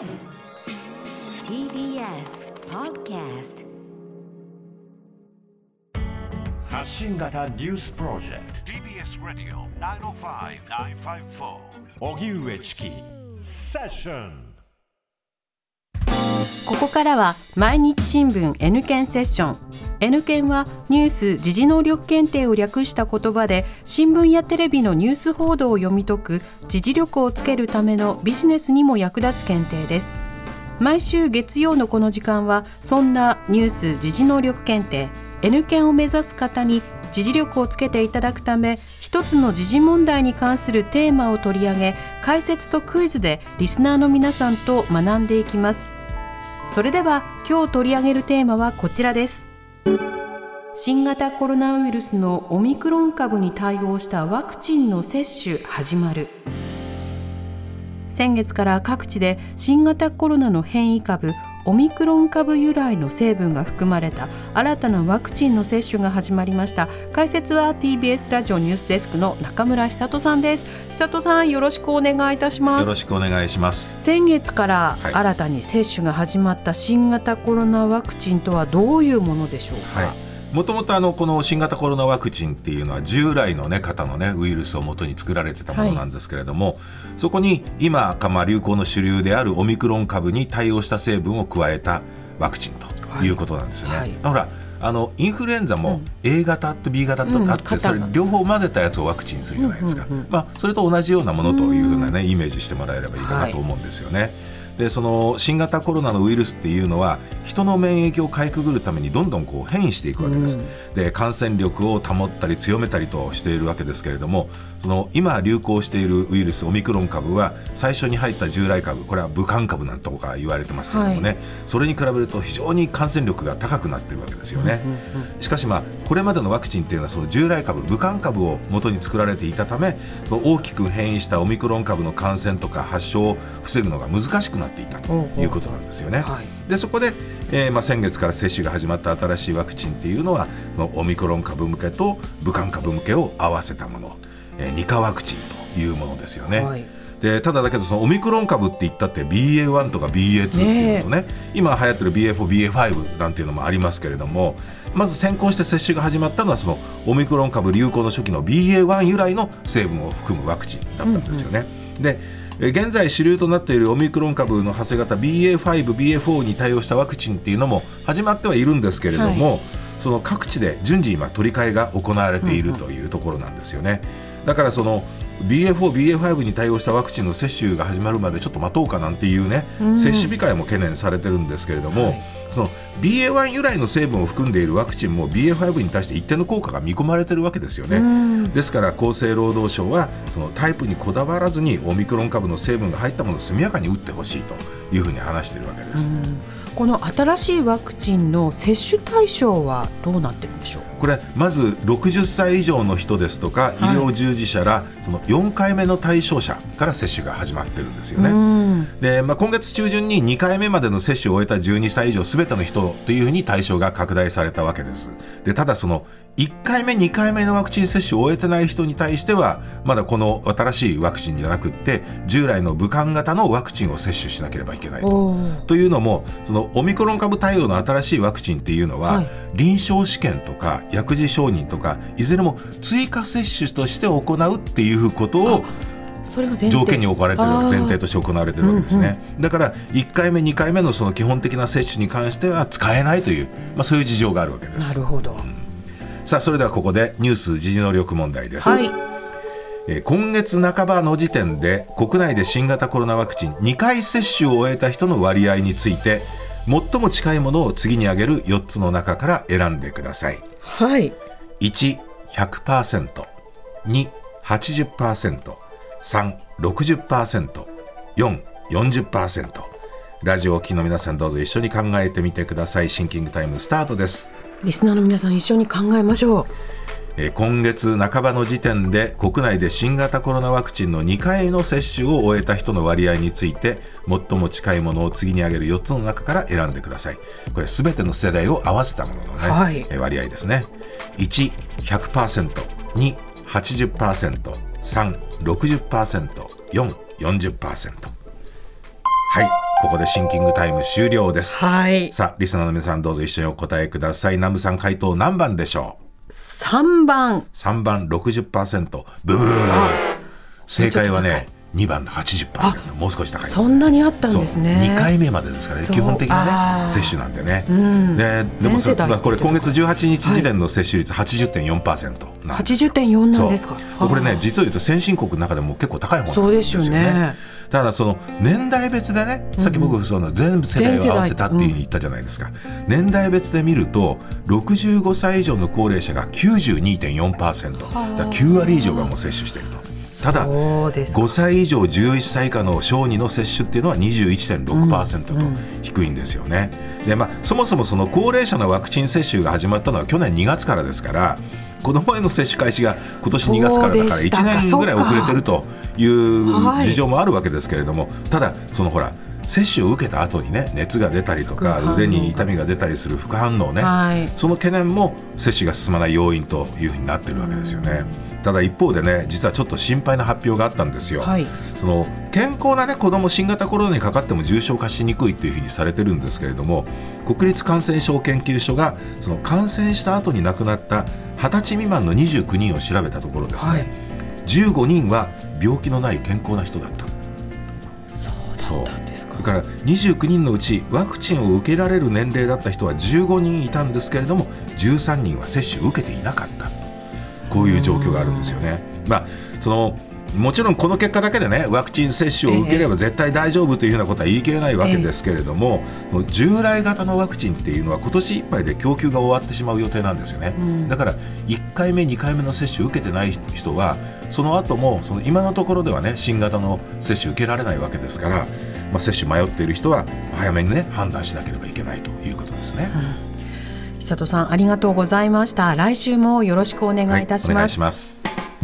TBS Podcast 発信型ニュースプロジェクト。TBS ラディオ905-954おぎゅうえちきセッション。ここからは毎日新聞 N 検セッション N 検はニュース・時事能力検定を略した言葉で新聞やテレビのニュース報道を読み解く時事力をつけるためのビジネスにも役立つ検定です。毎週月曜のこの時間はそんなニュース・時事能力検定。N 検を目指す方に時事力をつけていただくため一つの時事問題に関するテーマを取り上げ解説とクイズでリスナーの皆さんと学んでいきます。それでは今日取り上げるテーマはこちらです。新型コロナウイルスのオミクロン株に対応したワクチンの接種始まる。先月から各地で新型コロナの変異株オミクロン株由来の成分が含まれた新たなワクチンの接種が始まりました。解説は TBS ラジオニュースデスクの中村久人さんです。久人さんよろしくお願いいたします。よろしくお願いします。先月からはい。新たに接種が始まった新型コロナワクチンとはどういうものでしょうか、はいもともとあのこの新型コロナワクチンっていうのは従来の、ね、型の、ね、ウイルスをもとに作られてたものなんですけれども、そこに今かまあ流行の主流であるオミクロン株に対応した成分を加えたワクチンとい。うことなんですよね。はい。ほらあのインフルエンザも A 型と B 型とあって、うん。それ両方混ぜたやつをワクチンにするじゃないですか、まあ、それと同じようなものというふうな、ね、イメージしてもらえればいいかなと思うんですよね。でその新型コロナのウイルスっていうのは人の免疫をかいくぐるためにどんどんこう変異していくわけです、で感染力を保ったり強めたりとしているわけですけれどもその今流行しているウイルスオミクロン株は最初に入った従来株これは武漢株なんとか言われてますけれどもね、はい。それに比べると非常に感染力が高くなっているわけですよね、しかしまあこれまでのワクチンっていうのはその従来株武漢株を元に作られていたため大きく変異したオミクロン株の感染とか発症を防ぐのが難しくなっていたということなんですよね。はい。でそこで、えーまあ、先月から接種が始まった新しいワクチンっていうのはこのオミクロン株向けと武漢株向けを合わせたもの、えー、2価ワクチンというものですよね。はい。でただだけどそのオミクロン株って言ったって BA.1 とか BA.2 っていうのね。今流行ってる BA.4、BA.5 なんていうのもありますけれどもまず先行して接種が始まったのはそのオミクロン株流行の初期の BA.1 由来の成分を含むワクチンだったんですよね。でえ現在主流となっているオミクロン株の派生型 BA.5、BA.4 に対応したワクチンっていうのも始まってはいるんですけれども、その各地で順次今取り替えが行われているというところなんですよね。だからその BA.4、BA.5 に対応したワクチンの接種が始まるまでちょっと待とうかなんていうね、接種控えも懸念されてるんですけれども、はい。その BA.1 由来の成分を含んでいるワクチンも BA.5 に対して一定の効果が見込まれてるわけですよね。ですから厚生労働省はそのタイプにこだわらずにオミクロン株の成分が入ったものを速やかに打ってほしいというふうに話しているわけです。この新しいワクチンの接種対象はどうなってるんでしょう？これまず60歳以上の人ですとか医療従事者ら、その4回目の対象者から接種が始まってるんですよね。で、まあ、今月中旬に2回目までの接種を終えた12歳以上すべての人というふうに対象が拡大されたわけです。でただその1回目2回目のワクチン接種を終えてない人に対してはまだこの新しいワクチンじゃなくって従来の武漢型のワクチンを接種しなければいけないと。というのもそのオミクロン株対応の新しいワクチンっていうのは、はい。臨床試験とか薬事承認とかいずれも追加接種として行うっていうことをそれが前提。条件に置かれてる前提として行われてるわけですね、だから1回目2回目のその基本的な接種に関しては使えないという、まあ、そういう事情があるわけです。なるほど、さあそれではここでニュース時事能力問題です、はい。えー今月半ばの時点で国内で新型コロナワクチン2回接種を終えた人の割合について最も近いものを次に挙げる4つの中から選んでください。はい。1100%、2、80%、3、60%、4、40%。ラジオをお聞きの皆さんどうぞ一緒に考えてみてください。シンキングタイムスタートです。リスナーの皆さん一緒に考えましょう。えー今月半ばの時点で国内で新型コロナワクチンの2回の接種を終えた人の割合について最も近いものを次に挙げる4つの中から選んでください。これすべての世代を合わせたもののね、はい。えー割合ですね。1100%280%360%440% はいここでシンキングタイム終了です。はい。さあリスナーの皆さんどうぞ一緒にお答えください。南部さん回答何番でしょう？3番。3番60%ブブー。正解はね2番の80%もう少し高いですそんなにあったんですね。2回目までですからね。そう。基本的なね接種なんでね,、ん。ねでも全世代まあこれ今月18日時点の接種率80.4%なんです。80.4なんですか？そう。これね実を言うと先進国の中でも結構高い方なんそうですよね。ただその年代別でねさっき僕その全世代を合わせたっていうふうに言ったじゃないですか、年代別で見ると65歳以上の高齢者が92.4%だから9割以上がもう接種しているとただそうですか。5歳以上11歳以下の小児の接種っていうのは21.6%と低いんですよね。でまあ、そもそもその高齢者のワクチン接種が始まったのは去年2月からですから子どもへの接種開始が今年2月からだからそうでしたか。1年ぐらい遅れてるというはい。事情もあるわけですけれども、ただそのほら接種を受けた後にね熱が出たりとか腕に痛みが出たりする副反応ね、はい。その懸念も接種が進まない要因というふうになってるわけですよね。ただ一方でね実はちょっと心配な発表があったんですよ。はい。その健康な、ね、子ども新型コロナにかかっても重症化しにくいっていうふうにされてるんですけれども国立感染症研究所がその感染した後に亡くなった20歳未満の29人を調べたところですね、はい。15人は病気のない健康な人だった。そうだったそれから29人のうちワクチンを受けられる年齢だった人は15人いたんですけれども13人は接種を受けていなかったこういう状況があるんですよね。まあそのもちろんこの結果だけでねワクチン接種を受ければ絶対大丈夫というふうなことは言い切れないわけですけれども、もう従来型のワクチンっていうのは今年いっぱいで供給が終わってしまう予定なんですよね、だから1回目2回目の接種を受けてない人はその後もその今のところではね新型の接種受けられないわけですから、まあ、接種迷っている人は早めにね判断しなければいけないということですね。久里さんありがとうございました。来週もよろしくお願いいたします,、いします。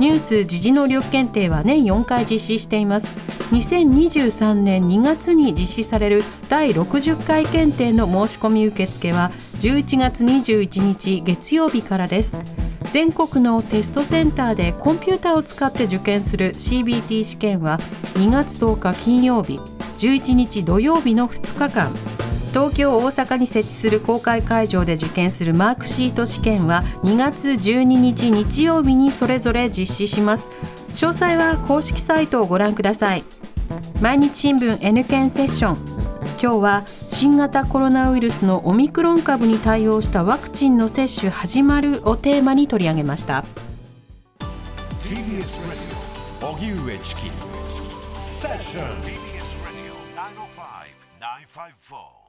ニュース時事能力検定は年4回実施しています。2023年2月に実施される第60回検定の申し込み受付は11月21日月曜日からです。全国のテストセンターでコンピューターを使って受験する CBT 試験は2月10日金曜日11日土曜日の2日間。東京大阪に設置する公開会場で受験するマークシート試験は2月12日日曜日にそれぞれ実施します。詳細は公式サイトをご覧ください。毎日新聞 N 検セッション。今日は新型コロナウイルスのオミクロン株に対応したワクチンの接種始まるをテーマに取り上げました。TBS Radio 荻上チキセッション TBS Radio 905-954